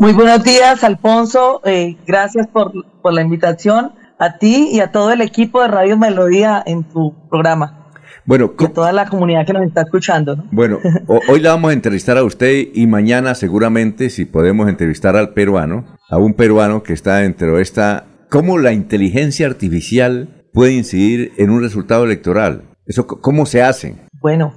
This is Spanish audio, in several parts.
Muy buenos días, Alfonso. Eh, gracias por, por la invitación a ti y a todo el equipo de Radio Melodía en tu programa. Bueno, y a toda la comunidad que nos está escuchando. ¿no? Bueno, hoy la vamos a entrevistar a usted y mañana seguramente si podemos entrevistar al peruano, a un peruano que está dentro de esta, cómo la inteligencia artificial puede incidir en un resultado electoral. Eso, ¿Cómo se hace? Bueno,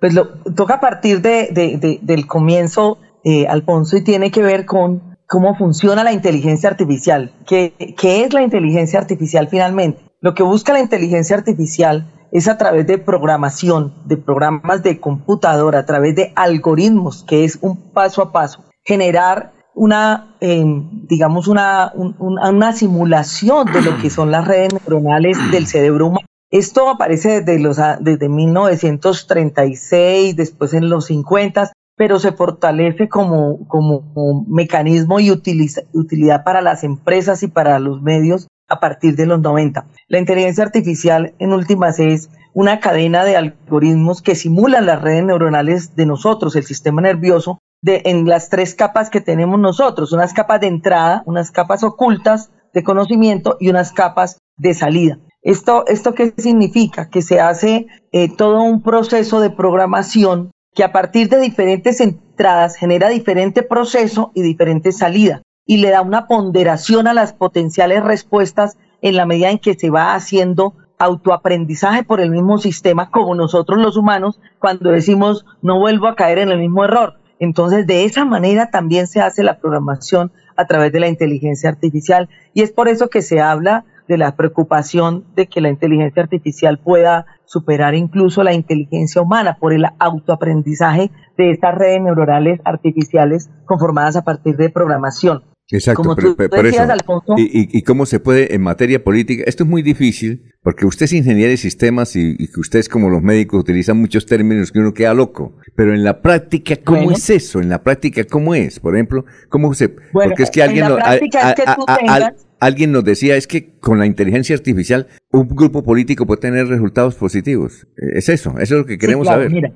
pues lo toca partir de, de, del comienzo, eh, Alfonso, y tiene que ver con cómo funciona la inteligencia artificial. ¿Qué, ¿Qué es la inteligencia artificial finalmente? Lo que busca la inteligencia artificial es a través de programación, de programas de computadora, a través de algoritmos, que es un paso a paso, generar una, eh, digamos, una, un, una simulación de lo que son las redes neuronales del cerebro humano. Esto aparece desde, los, desde 1936, después en los 50, pero se fortalece como, como mecanismo y utiliza, utilidad para las empresas y para los medios a partir de los 90. La inteligencia artificial, en últimas, es una cadena de algoritmos que simulan las redes neuronales de nosotros, el sistema nervioso, de, en las tres capas que tenemos nosotros, unas capas de entrada, unas capas ocultas de conocimiento y unas capas de salida. ¿Esto, esto qué significa? Que se hace eh, todo un proceso de programación que a partir de diferentes entradas genera diferente proceso y diferente salida y le da una ponderación a las potenciales respuestas en la medida en que se va haciendo autoaprendizaje por el mismo sistema como nosotros los humanos cuando decimos no vuelvo a caer en el mismo error. Entonces, de esa manera también se hace la programación a través de la inteligencia artificial y es por eso que se habla de la preocupación de que la inteligencia artificial pueda superar incluso la inteligencia humana por el autoaprendizaje de estas redes neuronales artificiales conformadas a partir de programación. Exacto, Como pero, Alfonso, y, y, cómo se puede en materia política? Esto es muy difícil porque usted es ingeniero de sistemas y, y que ustedes como los médicos utilizan muchos términos que uno queda loco. Pero en la práctica, ¿cómo es eso? En la práctica, ¿cómo es? Por ejemplo, ¿cómo se...? porque es que alguien... alguien nos decía, es que con la inteligencia artificial un grupo político puede tener resultados positivos. Es eso, eso es lo que queremos saber. Mira,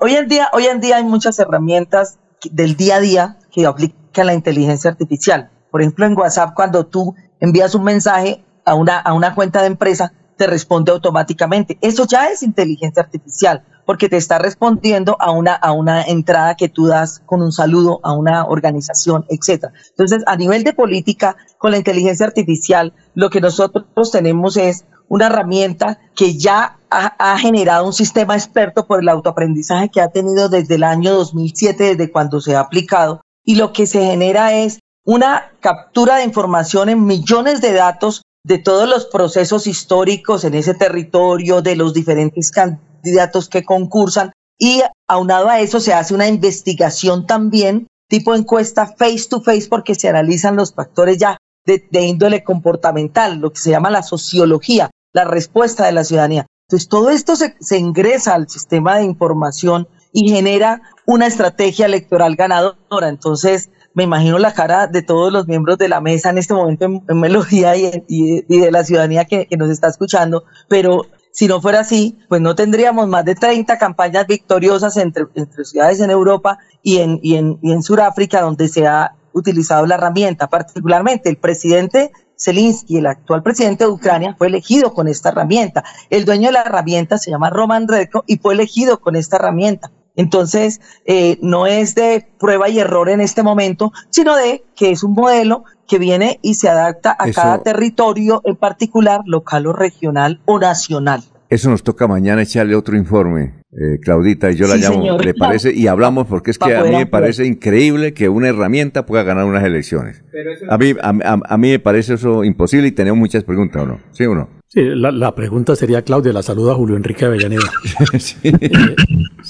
hoy en día, hoy en día hay muchas herramientas del día a día que aplican la inteligencia artificial. Por ejemplo, en WhatsApp, cuando tú envías un mensaje a una, a una cuenta de empresa, te responde automáticamente. Eso ya es inteligencia artificial, porque te está respondiendo a una, a una entrada que tú das con un saludo a una organización, etcétera. Entonces, a nivel de política, con la inteligencia artificial, lo que nosotros tenemos es una herramienta que ya ha, generado un sistema experto por el autoaprendizaje que ha tenido desde el año 2007, desde cuando se ha aplicado, y lo que se genera es una captura de información en millones de datos de todos los procesos históricos en ese territorio, de los diferentes candidatos que concursan, y aunado a eso se hace una investigación también, tipo encuesta face to face, porque se analizan los factores ya de, índole comportamental, lo que se llama la sociología, la respuesta de la ciudadanía. Entonces, todo esto se, ingresa al sistema de información y genera una estrategia electoral ganadora. Entonces, me imagino la cara de todos los miembros de la mesa en este momento en, Melodía y, de la ciudadanía que, nos está escuchando, pero si no fuera así, pues no tendríamos más de 30 campañas victoriosas entre, ciudades en Europa y en, y en, en Sudáfrica donde se ha utilizado la herramienta, particularmente el presidente Zelensky, el actual presidente de Ucrania, fue elegido con esta herramienta. El dueño de la herramienta se llama Roman Redko y fue elegido con esta herramienta. Entonces, eh, no es de prueba y error en este momento, sino de que es un modelo que viene y se adapta a cada territorio en particular, local o regional o nacional. Eso nos toca mañana echarle otro informe, eh, Claudita, y yo la llamo, ¿le parece? Y hablamos porque es que a mí me parece increíble que una herramienta pueda ganar unas elecciones. A mí, a, mí me parece eso imposible y tenemos muchas preguntas, ¿o no? ¿Sí o no? Sí, la, pregunta sería, Claudia, la saluda Julio Enrique Avellaneda. sí.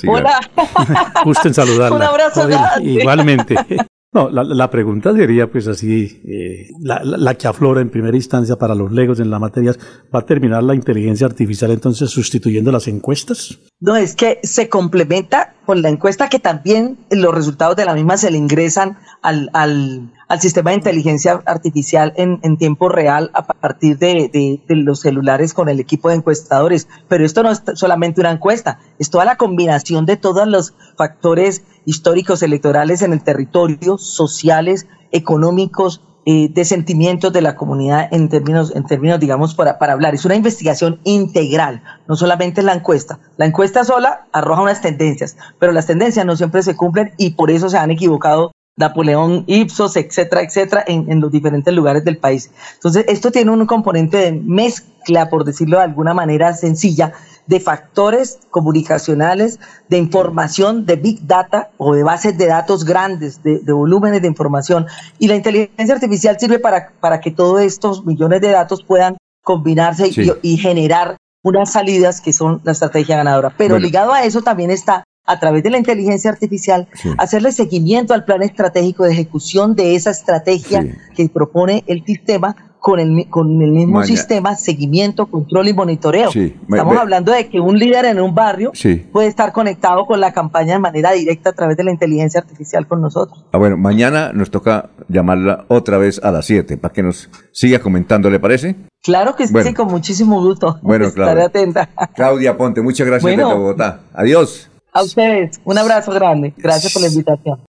Hola. Gusten saludarla. Un abrazo. igualmente. No, la, pregunta sería pues así, eh, la, que aflora en primera instancia para los legos en la materia, ¿va a terminar la inteligencia artificial entonces sustituyendo las encuestas? No, es que se complementa con la encuesta que también los resultados de la misma se le ingresan al, al, al sistema de inteligencia artificial en, en tiempo real a partir de, de, de, los celulares con el equipo de encuestadores. Pero esto no es solamente una encuesta, es toda la combinación de todos los factores históricos electorales en el territorio, sociales, económicos, eh, de sentimientos de la comunidad en términos, en términos digamos, para, para hablar. Es una investigación integral, no solamente la encuesta. La encuesta sola arroja unas tendencias, pero las tendencias no siempre se cumplen y por eso se han equivocado Napoleón, Ipsos, etcétera, etcétera, en, en, los diferentes lugares del país. Entonces, esto tiene un componente de mezcla, por decirlo de alguna manera sencilla, de factores comunicacionales, de información, de big data o de bases de datos grandes, de, de volúmenes de información. Y la inteligencia artificial sirve para, para que todos estos millones de datos puedan combinarse sí. y, y, generar unas salidas que son la estrategia ganadora. Pero bueno. ligado a eso también está a través de la inteligencia artificial, sí. hacerle seguimiento al plan estratégico de ejecución de esa estrategia sí. que propone el sistema con el, con el mismo Maña. sistema, seguimiento, control y monitoreo. Sí. Estamos hablando de que un líder en un barrio puede estar conectado con la campaña de manera directa a través de la inteligencia artificial con nosotros. Ah, bueno, mañana nos toca llamarla otra vez a las 7 para que nos siga comentando, ¿le parece? Claro que bueno. sí, con muchísimo gusto. Bueno, Estaré claro. atenta. Claudia Ponte, muchas gracias bueno, desde Bogotá. Adiós. A ustedes, un abrazo grande. Gracias por la invitación.